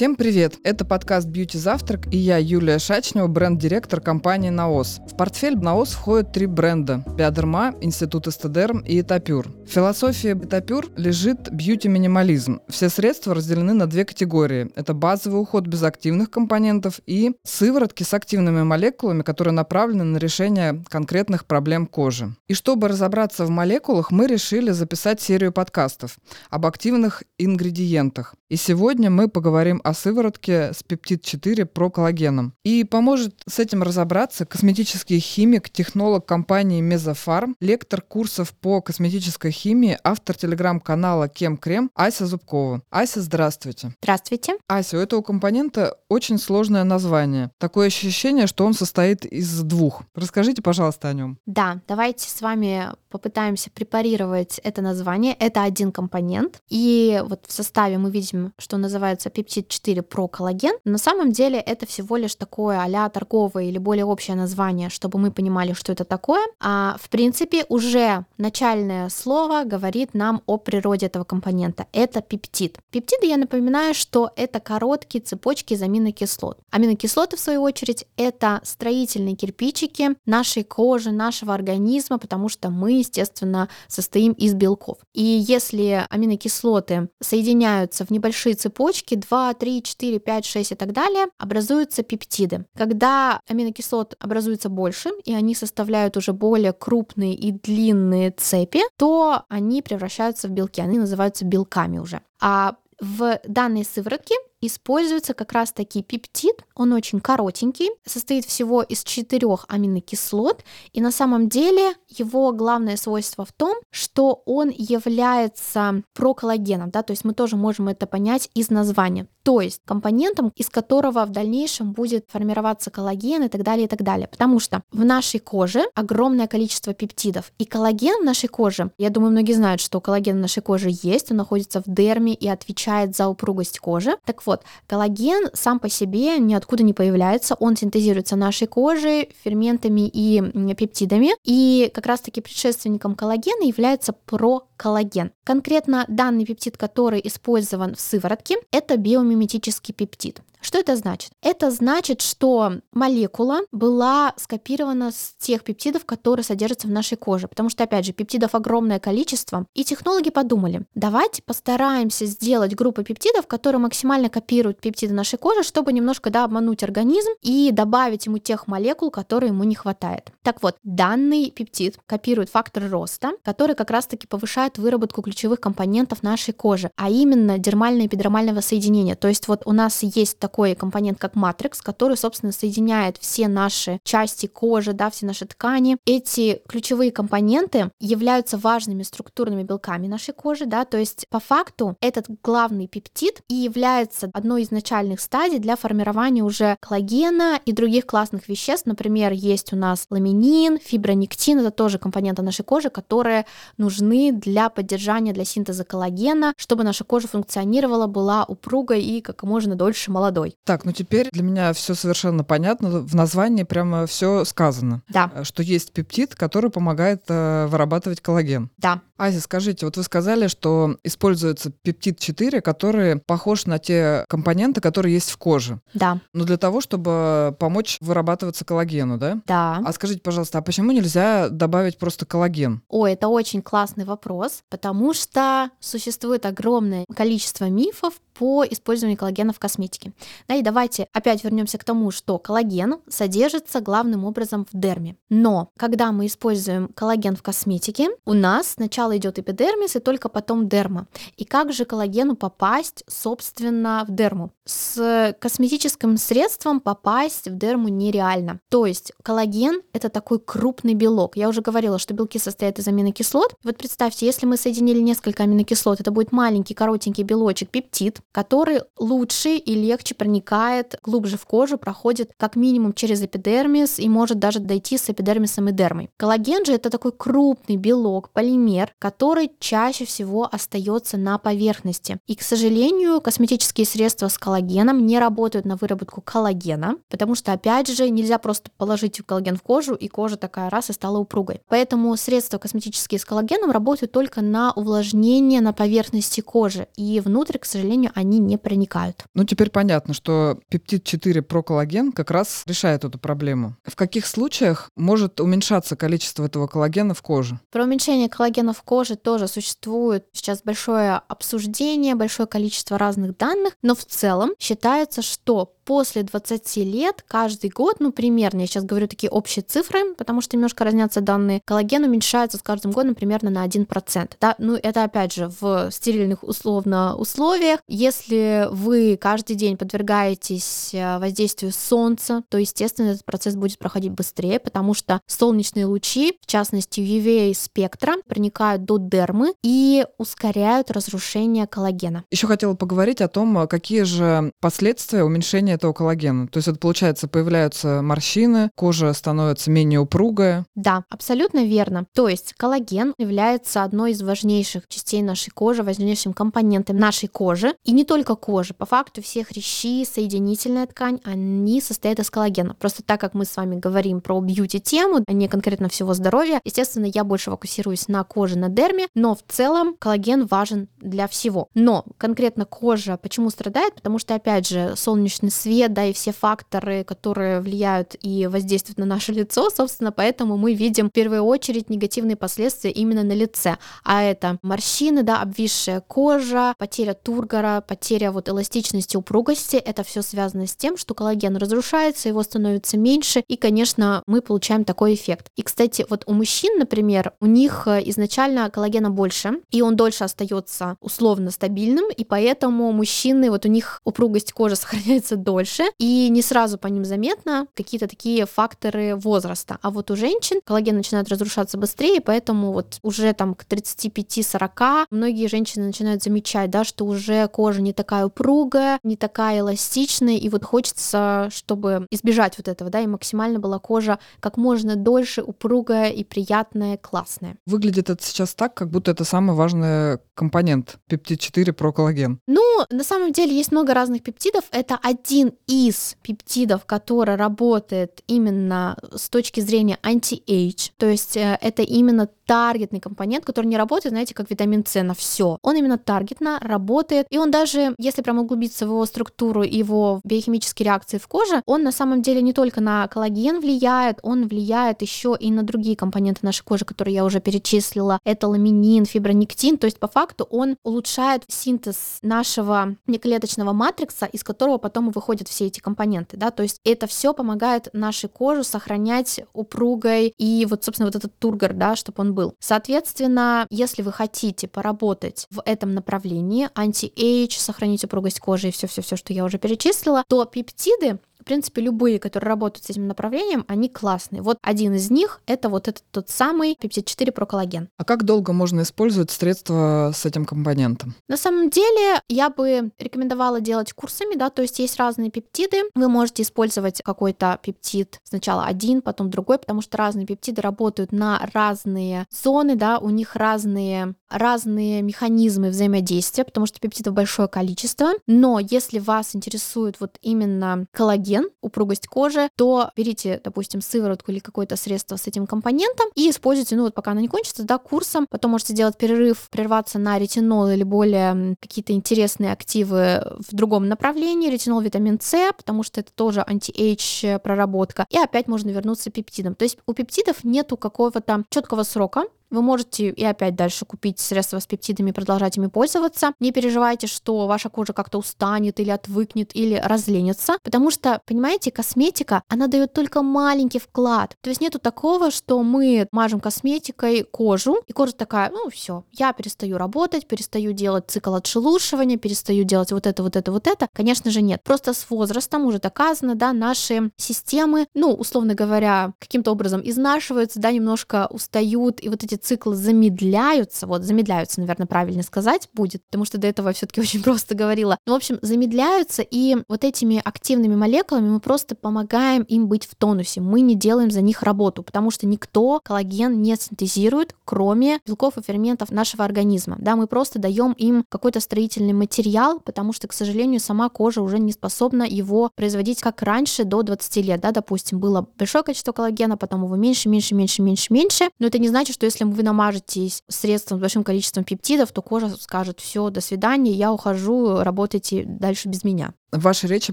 Всем привет! Это подкаст «Бьюти Завтрак» и я, Юлия Шачнева, бренд-директор компании «Наос». В портфель «Наос» входят три бренда – Биодерма, Институт Эстедерм и Этапюр. В философии Этапюр лежит бьюти-минимализм. Все средства разделены на две категории. Это базовый уход без активных компонентов и сыворотки с активными молекулами, которые направлены на решение конкретных проблем кожи. И чтобы разобраться в молекулах, мы решили записать серию подкастов об активных ингредиентах. И сегодня мы поговорим о сыворотке с пептид-4 про коллагеном. И поможет с этим разобраться косметический химик, технолог компании Мезофарм, лектор курсов по косметической химии, автор телеграм-канала Кем Крем Ася Зубкова. Ася, здравствуйте. Здравствуйте. Ася, у этого компонента очень сложное название. Такое ощущение, что он состоит из двух. Расскажите, пожалуйста, о нем. Да, давайте с вами попытаемся препарировать это название. Это один компонент. И вот в составе мы видим, что называется пептид 4 про коллаген. На самом деле это всего лишь такое а торговое или более общее название, чтобы мы понимали, что это такое. А в принципе уже начальное слово говорит нам о природе этого компонента. Это пептид. Пептиды, я напоминаю, что это короткие цепочки из аминокислот. Аминокислоты, в свою очередь, это строительные кирпичики нашей кожи, нашего организма, потому что мы естественно, состоим из белков. И если аминокислоты соединяются в небольшие цепочки, 2, 3, 4, 5, 6 и так далее, образуются пептиды. Когда аминокислот образуется больше, и они составляют уже более крупные и длинные цепи, то они превращаются в белки, они называются белками уже. А в данной сыворотке используется как раз таки пептид. Он очень коротенький, состоит всего из четырех аминокислот, и на самом деле его главное свойство в том, что он является проколлагеном, да, то есть мы тоже можем это понять из названия, то есть компонентом, из которого в дальнейшем будет формироваться коллаген и так далее, и так далее. Потому что в нашей коже огромное количество пептидов, и коллаген в нашей коже, я думаю, многие знают, что коллаген в нашей коже есть, он находится в дерме и отвечает за упругость кожи. Так вот, коллаген сам по себе ниоткуда не появляется, он синтезируется нашей кожей, ферментами и пептидами, и как раз-таки предшественником коллагена является проколлаген. Конкретно данный пептид, который использован в сыворотке, это биомиметический пептид. Что это значит? Это значит, что молекула была скопирована с тех пептидов, которые содержатся в нашей коже, потому что, опять же, пептидов огромное количество, и технологи подумали, давайте постараемся сделать группу пептидов, которые максимально копируют пептиды нашей кожи, чтобы немножко да, обмануть организм и добавить ему тех молекул, которые ему не хватает. Так вот, данный пептид копирует фактор роста, который как раз-таки повышает выработку ключевых компонентов нашей кожи, а именно дермального и эпидермального соединения. То есть вот у нас есть такой компонент, как матрикс, который, собственно, соединяет все наши части кожи, да, все наши ткани. Эти ключевые компоненты являются важными структурными белками нашей кожи, да, то есть по факту этот главный пептид и является одной из начальных стадий для формирования уже коллагена и других классных веществ. Например, есть у нас ламинин, фибронектин, это тоже компоненты нашей кожи, которые нужны для поддержания, для синтеза коллагена, чтобы наша кожа функционировала, была упругой и как можно дольше молодой. Так, ну теперь для меня все совершенно понятно. В названии прямо все сказано. Да. Э, что есть пептид, который помогает э, вырабатывать коллаген. Да. Ася, скажите, вот вы сказали, что используется пептид-4, который похож на те компоненты, которые есть в коже. Да. Но для того, чтобы помочь вырабатываться коллагену, да? Да. А скажите, пожалуйста, а почему нельзя добавить просто коллаген? О, это очень классный вопрос, потому что существует огромное количество мифов по использованию коллагена в косметике. Да, и давайте опять вернемся к тому, что коллаген содержится главным образом в дерме. Но когда мы используем коллаген в косметике, у нас сначала сначала идет эпидермис и только потом дерма. И как же коллагену попасть, собственно, в дерму? С косметическим средством попасть в дерму нереально. То есть коллаген — это такой крупный белок. Я уже говорила, что белки состоят из аминокислот. Вот представьте, если мы соединили несколько аминокислот, это будет маленький коротенький белочек, пептид, который лучше и легче проникает глубже в кожу, проходит как минимум через эпидермис и может даже дойти с эпидермисом и дермой. Коллаген же это такой крупный белок, полимер, который чаще всего остается на поверхности. И, к сожалению, косметические средства с коллагеном не работают на выработку коллагена, потому что, опять же, нельзя просто положить коллаген в кожу, и кожа такая раз и стала упругой. Поэтому средства косметические с коллагеном работают только на увлажнение на поверхности кожи, и внутрь, к сожалению, они не проникают. Ну, теперь понятно, что пептид 4 проколлаген как раз решает эту проблему. В каких случаях может уменьшаться количество этого коллагена в коже? Про уменьшение коллагена в коже тоже существует сейчас большое обсуждение, большое количество разных данных, но в целом считается, что после 20 лет каждый год, ну примерно, я сейчас говорю такие общие цифры, потому что немножко разнятся данные, коллаген уменьшается с каждым годом примерно на 1%. Да? Ну это опять же в стерильных условно условиях. Если вы каждый день подвергаетесь э, воздействию солнца, то, естественно, этот процесс будет проходить быстрее, потому что солнечные лучи, в частности UVA спектра, проникают до дермы и ускоряют разрушение коллагена. Еще хотела поговорить о том, какие же последствия уменьшения этого коллагена. То есть это получается, появляются морщины, кожа становится менее упругая. Да, абсолютно верно. То есть коллаген является одной из важнейших частей нашей кожи, важнейшим компонентом нашей кожи. И не только кожи. По факту все хрящи, соединительная ткань, они состоят из коллагена. Просто так как мы с вами говорим про бьюти-тему, а не конкретно всего здоровья, естественно, я больше фокусируюсь на коже, на дерме, но в целом коллаген важен для всего. Но конкретно кожа почему страдает? Потому что, опять же, солнечный свет да, и все факторы, которые влияют и воздействуют на наше лицо, собственно, поэтому мы видим в первую очередь негативные последствия именно на лице. А это морщины, да, обвисшая кожа, потеря тургора, потеря вот эластичности, упругости, это все связано с тем, что коллаген разрушается, его становится меньше, и, конечно, мы получаем такой эффект. И, кстати, вот у мужчин, например, у них э, изначально коллагена больше, и он дольше остается условно стабильным, и поэтому мужчины, вот у них упругость кожи сохраняется дольше, и не сразу по ним заметно какие-то такие факторы возраста. А вот у женщин коллаген начинает разрушаться быстрее, поэтому вот уже там к 35-40 многие женщины начинают замечать, да, что уже кожа не такая упругая, не такая эластичная, и вот хочется, чтобы избежать вот этого, да, и максимально была кожа как можно дольше упругая и приятная, классная. Выглядит это сейчас так, как будто это самый важный компонент пептид 4 про коллаген. Ну, на самом деле есть много разных пептидов. Это один из пептидов, который работает именно с точки зрения anti-age. То есть э, это именно таргетный компонент, который не работает, знаете, как витамин С на все. Он именно таргетно работает, и он даже, если прям углубиться в его структуру, его биохимические реакции в коже, он на самом деле не только на коллаген влияет, он влияет еще и на другие компоненты нашей кожи, которые я уже перечислила. Это ламинин, фибронектин, то есть по факту он улучшает синтез нашего неклеточного матрикса, из которого потом выходят все эти компоненты, да, то есть это все помогает нашей коже сохранять упругой и вот, собственно, вот этот тургор, да, чтобы он был был. Соответственно, если вы хотите поработать в этом направлении, anti-age, сохранить упругость кожи и все-все-все, что я уже перечислила, то пептиды принципе, любые, которые работают с этим направлением, они классные. Вот один из них — это вот этот тот самый пептид 4 проколлаген. А как долго можно использовать средства с этим компонентом? На самом деле, я бы рекомендовала делать курсами, да, то есть есть разные пептиды. Вы можете использовать какой-то пептид сначала один, потом другой, потому что разные пептиды работают на разные зоны, да, у них разные, разные механизмы взаимодействия, потому что пептидов большое количество. Но если вас интересует вот именно коллаген, упругость кожи, то берите, допустим, сыворотку или какое-то средство с этим компонентом и используйте, ну вот пока оно не кончится, да, курсом. Потом можете сделать перерыв, прерваться на ретинол или более какие-то интересные активы в другом направлении. Ретинол, витамин С, потому что это тоже anti-age проработка. И опять можно вернуться к пептидам. То есть у пептидов нету какого-то четкого срока, вы можете и опять дальше купить средства с пептидами продолжать ими пользоваться. Не переживайте, что ваша кожа как-то устанет или отвыкнет или разленится, потому что, понимаете, косметика, она дает только маленький вклад. То есть нету такого, что мы мажем косметикой кожу, и кожа такая, ну все, я перестаю работать, перестаю делать цикл отшелушивания, перестаю делать вот это, вот это, вот это. Конечно же нет. Просто с возрастом уже доказано, да, наши системы, ну, условно говоря, каким-то образом изнашиваются, да, немножко устают, и вот эти циклы замедляются, вот замедляются, наверное, правильно сказать будет, потому что до этого все таки очень просто говорила. Ну, в общем, замедляются, и вот этими активными молекулами мы просто помогаем им быть в тонусе. Мы не делаем за них работу, потому что никто коллаген не синтезирует, кроме белков и ферментов нашего организма. Да, мы просто даем им какой-то строительный материал, потому что, к сожалению, сама кожа уже не способна его производить как раньше, до 20 лет. Да, допустим, было большое количество коллагена, потом его меньше, меньше, меньше, меньше, меньше. Но это не значит, что если вы намажетесь средством с большим количеством пептидов, то кожа скажет, все, до свидания, я ухожу, работайте дальше без меня. В вашей речи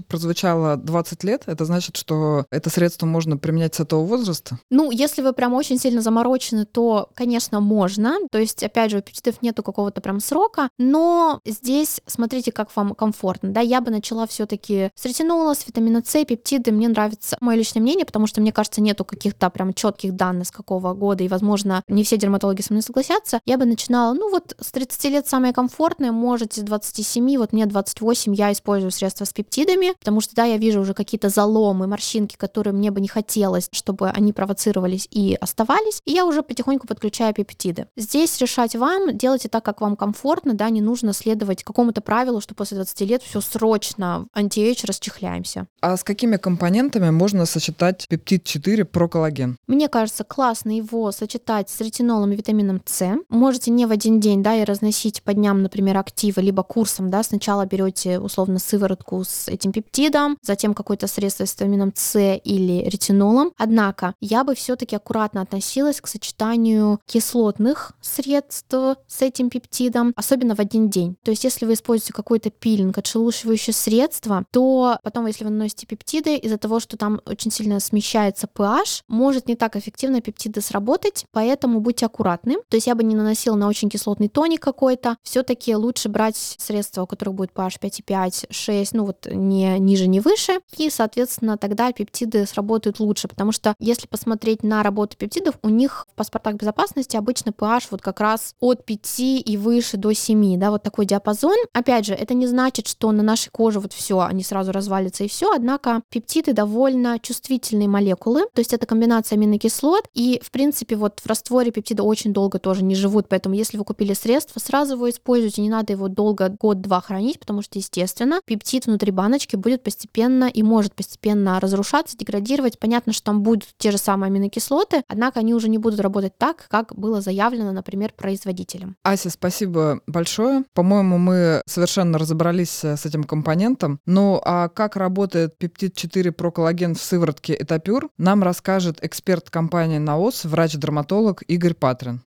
прозвучало 20 лет. Это значит, что это средство можно применять с этого возраста? Ну, если вы прям очень сильно заморочены, то, конечно, можно. То есть, опять же, у пептидов нету какого-то прям срока, но здесь смотрите, как вам комфортно. Да, я бы начала все таки с ретинола, с витамина С, пептиды. Мне нравится мое личное мнение, потому что, мне кажется, нету каких-то прям четких данных с какого года, и, возможно, не все дерматологи со мной согласятся. Я бы начинала, ну вот, с 30 лет самое комфортное, можете с 27, вот мне 28, я использую средства с пептидами, потому что, да, я вижу уже какие-то заломы, морщинки, которые мне бы не хотелось, чтобы они провоцировались и оставались, и я уже потихоньку подключаю пептиды. Здесь решать вам, делайте так, как вам комфортно, да, не нужно следовать какому-то правилу, что после 20 лет все срочно anti-age расчехляемся. А с какими компонентами можно сочетать пептид 4 проколлаген? Мне кажется, классно его сочетать с ретинолом и витамином С. Можете не в один день, да, и разносить по дням, например, активы, либо курсом, да, сначала берете условно сыворотку с этим пептидом, затем какое-то средство с витамином С или ретинолом. Однако я бы все-таки аккуратно относилась к сочетанию кислотных средств с этим пептидом, особенно в один день. То есть если вы используете какой-то пилинг, отшелушивающее средство, то потом, если вы наносите пептиды, из-за того, что там очень сильно смещается pH, может не так эффективно пептиды сработать, поэтому будьте аккуратны. То есть я бы не наносила на очень кислотный тоник какой-то. Все-таки лучше брать средства, у которых будет pH 5,5, 6, ну вот не ниже, не выше, и, соответственно, тогда пептиды сработают лучше, потому что если посмотреть на работу пептидов, у них в паспортах безопасности обычно pH вот как раз от 5 и выше до 7, да, вот такой диапазон. Опять же, это не значит, что на нашей коже вот все, они сразу развалятся и все, однако пептиды довольно чувствительные молекулы, то есть это комбинация аминокислот, и, в принципе, вот в растворе пептиды очень долго тоже не живут, поэтому если вы купили средство, сразу его используйте, не надо его долго, год-два хранить, потому что, естественно, пептид внутри внутри баночки будет постепенно и может постепенно разрушаться, деградировать. Понятно, что там будут те же самые аминокислоты, однако они уже не будут работать так, как было заявлено, например, производителем. Ася, спасибо большое. По-моему, мы совершенно разобрались э, с этим компонентом. Ну а как работает пептид 4 проколлаген в сыворотке Этапюр, нам расскажет эксперт компании НАОС, врач-дерматолог Игорь Патрин.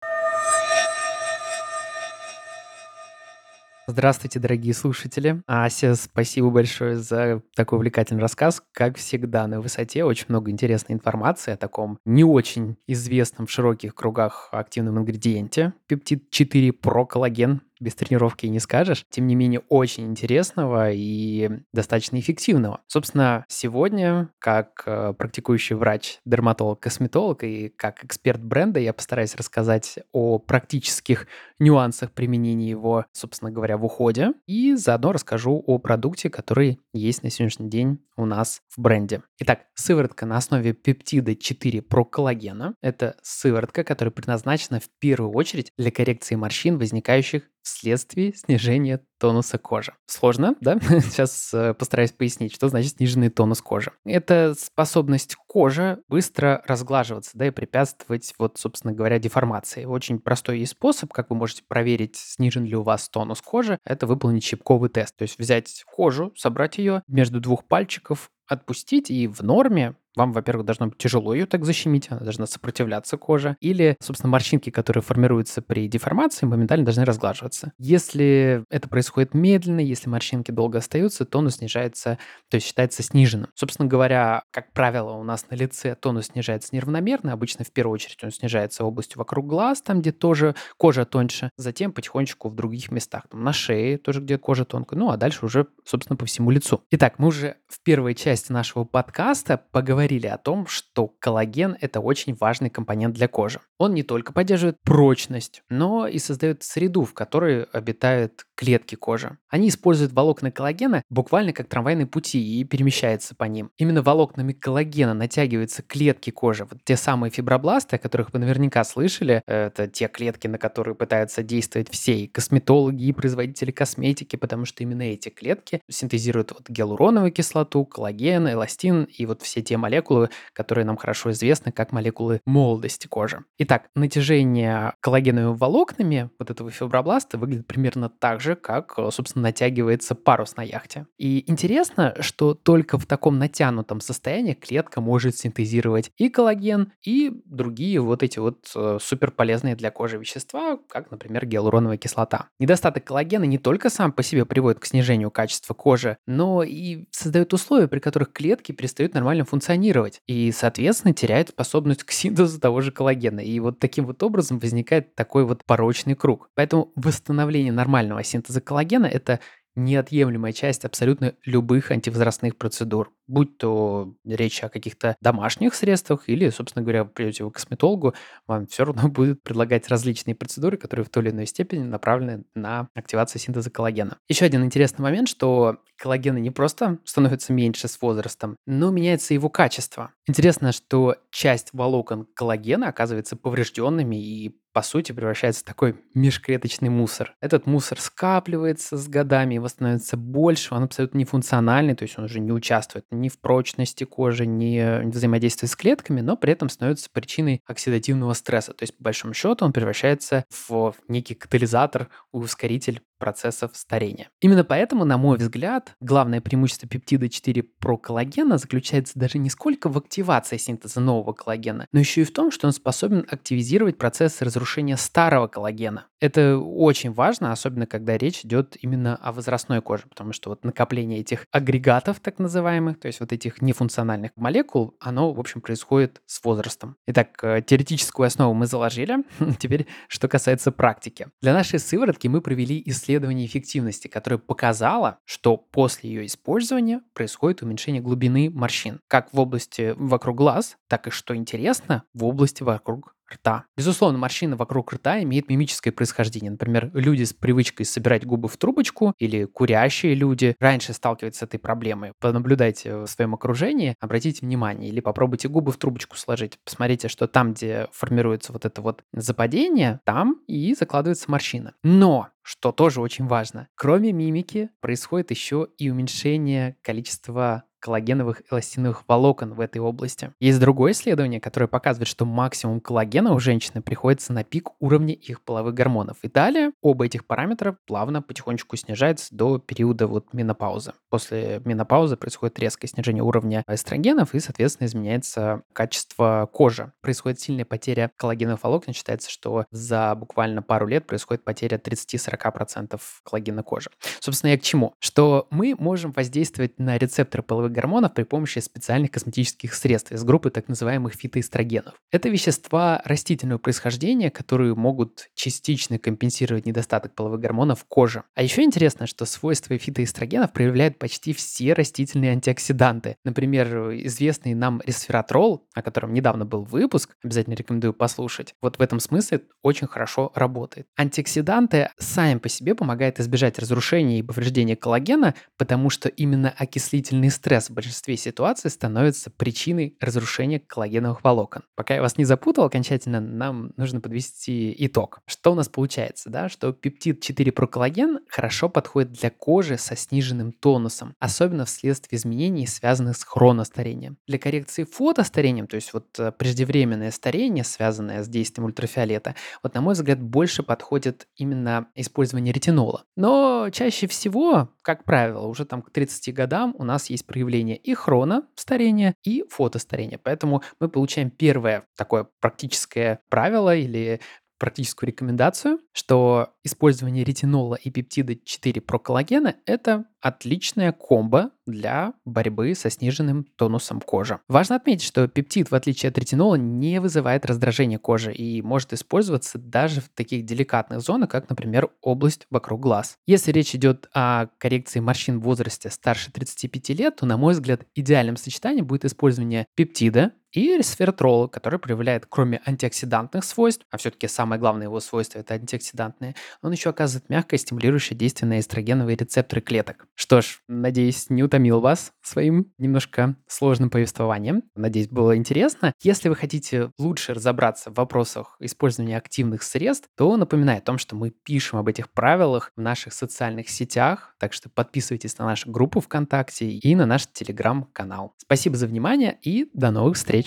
Здравствуйте, дорогие слушатели. Ася, спасибо большое за такой увлекательный рассказ. Как всегда, на высоте очень много интересной информации о таком не очень известном в широких кругах активном ингредиенте. Пептид 4 про коллаген без тренировки не скажешь. Тем не менее, очень интересного и достаточно эффективного. Собственно, сегодня, как э, практикующий врач, дерматолог, косметолог и как эксперт бренда, я постараюсь рассказать о практических нюансах применения его, собственно говоря, в уходе. И заодно расскажу о продукте, который есть на сегодняшний день у нас в бренде. Итак, сыворотка на основе пептида 4 проколлагена. Это сыворотка, которая предназначена в первую очередь для коррекции морщин, возникающих вследствие снижения тонуса кожи. Сложно, да? Сейчас э, постараюсь пояснить, что значит сниженный тонус кожи. Это способность кожи быстро разглаживаться, да, и препятствовать, вот, собственно говоря, деформации. Очень простой способ, как вы можете проверить, снижен ли у вас тонус кожи, это выполнить щипковый тест. То есть взять кожу, собрать ее между двух пальчиков, отпустить, и в норме вам, во-первых, должно быть тяжело ее так защемить, она должна сопротивляться коже. Или, собственно, морщинки, которые формируются при деформации, моментально должны разглаживаться. Если это происходит медленно, если морщинки долго остаются, тонус снижается, то есть считается сниженным. Собственно говоря, как правило, у нас на лице тонус снижается неравномерно. Обычно в первую очередь он снижается областью вокруг глаз, там, где тоже кожа тоньше. Затем потихонечку в других местах, там, на шее тоже, где кожа тонкая. Ну, а дальше уже, собственно, по всему лицу. Итак, мы уже в первой части нашего подкаста поговорили говорили о том, что коллаген – это очень важный компонент для кожи. Он не только поддерживает прочность, но и создает среду, в которой обитают клетки кожи. Они используют волокна коллагена буквально как трамвайные пути и перемещаются по ним. Именно волокнами коллагена натягиваются клетки кожи, вот те самые фибробласты, о которых вы наверняка слышали. Это те клетки, на которые пытаются действовать все и косметологи, и производители косметики, потому что именно эти клетки синтезируют вот гиалуроновую кислоту, коллаген, эластин и вот все те молекулы, которые нам хорошо известны как молекулы молодости кожи. Итак, натяжение коллагеновыми волокнами вот этого фибробласта выглядит примерно так же, как, собственно, натягивается парус на яхте. И интересно, что только в таком натянутом состоянии клетка может синтезировать и коллаген, и другие вот эти вот э, суперполезные для кожи вещества, как, например, гиалуроновая кислота. Недостаток коллагена не только сам по себе приводит к снижению качества кожи, но и создает условия, при которых клетки перестают нормально функционировать и, соответственно, теряют способность к синтезу того же коллагена. И вот таким вот образом возникает такой вот порочный круг. Поэтому восстановление нормального синтеза коллагена – это неотъемлемая часть абсолютно любых антивозрастных процедур. Будь то речь о каких-то домашних средствах или, собственно говоря, придете к косметологу, вам все равно будет предлагать различные процедуры, которые в той или иной степени направлены на активацию синтеза коллагена. Еще один интересный момент, что коллагена не просто становится меньше с возрастом, но меняется его качество. Интересно, что часть волокон коллагена оказывается поврежденными и по сути, превращается в такой межклеточный мусор. Этот мусор скапливается с годами, его становится больше, он абсолютно нефункциональный, то есть он уже не участвует ни в прочности кожи, ни в взаимодействии с клетками, но при этом становится причиной оксидативного стресса. То есть, по большому счету, он превращается в некий катализатор, ускоритель процессов старения. Именно поэтому, на мой взгляд, главное преимущество пептида 4 про коллагена заключается даже не сколько в активации синтеза нового коллагена, но еще и в том, что он способен активизировать процессы разрушения старого коллагена. Это очень важно, особенно когда речь идет именно о возрастной коже, потому что вот накопление этих агрегатов, так называемых, то есть вот этих нефункциональных молекул, оно, в общем, происходит с возрастом. Итак, э, теоретическую основу мы заложили. Теперь, что касается практики. Для нашей сыворотки мы провели исследование эффективности, которое показало, что после ее использования происходит уменьшение глубины морщин, как в области вокруг глаз, так и, что интересно, в области вокруг рта. Безусловно, морщина вокруг рта имеет мимическое происхождение. Например, люди с привычкой собирать губы в трубочку или курящие люди раньше сталкиваются с этой проблемой. Понаблюдайте в своем окружении, обратите внимание, или попробуйте губы в трубочку сложить. Посмотрите, что там, где формируется вот это вот западение, там и закладывается морщина. Но что тоже очень важно. Кроме мимики происходит еще и уменьшение количества коллагеновых эластиновых волокон в этой области. Есть другое исследование, которое показывает, что максимум коллагена у женщины приходится на пик уровня их половых гормонов. И далее оба этих параметра плавно потихонечку снижаются до периода вот менопаузы. После менопаузы происходит резкое снижение уровня эстрогенов и, соответственно, изменяется качество кожи. Происходит сильная потеря коллагеновых волокон. Считается, что за буквально пару лет происходит потеря 30-40% коллагена кожи. Собственно, я к чему? Что мы можем воздействовать на рецепторы половых гормонов при помощи специальных косметических средств из группы так называемых фитоэстрогенов. Это вещества растительного происхождения, которые могут частично компенсировать недостаток половых гормонов коже. А еще интересно, что свойства фитоэстрогенов проявляют почти все растительные антиоксиданты. Например, известный нам ресвератрол, о котором недавно был выпуск, обязательно рекомендую послушать. Вот в этом смысле очень хорошо работает. Антиоксиданты сами по себе помогают избежать разрушения и повреждения коллагена, потому что именно окислительный стресс в большинстве ситуаций становится причиной разрушения коллагеновых волокон. Пока я вас не запутал окончательно, нам нужно подвести итог. Что у нас получается, да? Что пептид 4-проколлаген хорошо подходит для кожи со сниженным тонусом, особенно вследствие изменений, связанных с хроностарением. Для коррекции фотостарением, то есть вот э, преждевременное старение, связанное с действием ультрафиолета, вот на мой взгляд больше подходит именно использование ретинола. Но чаще всего, как правило, уже там к 30 годам у нас есть проявление и хрона старения, и фотостарения. Поэтому мы получаем первое такое практическое правило или практическую рекомендацию, что использование ретинола и пептида 4 проколлагена – это отличная комбо для борьбы со сниженным тонусом кожи. Важно отметить, что пептид, в отличие от ретинола, не вызывает раздражения кожи и может использоваться даже в таких деликатных зонах, как, например, область вокруг глаз. Если речь идет о коррекции морщин в возрасте старше 35 лет, то, на мой взгляд, идеальным сочетанием будет использование пептида и ресвератрол, который проявляет, кроме антиоксидантных свойств, а все-таки самое главное его свойство – это антиоксидантные, он еще оказывает мягкое стимулирующее действие на эстрогеновые рецепторы клеток. Что ж, надеюсь, не утомил вас своим немножко сложным повествованием. Надеюсь, было интересно. Если вы хотите лучше разобраться в вопросах использования активных средств, то напоминаю о том, что мы пишем об этих правилах в наших социальных сетях, так что подписывайтесь на нашу группу ВКонтакте и на наш телеграм-канал. Спасибо за внимание и до новых встреч!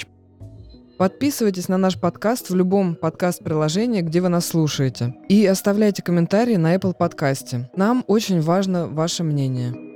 Подписывайтесь на наш подкаст в любом подкаст-приложении, где вы нас слушаете. И оставляйте комментарии на Apple подкасте. Нам очень важно ваше мнение.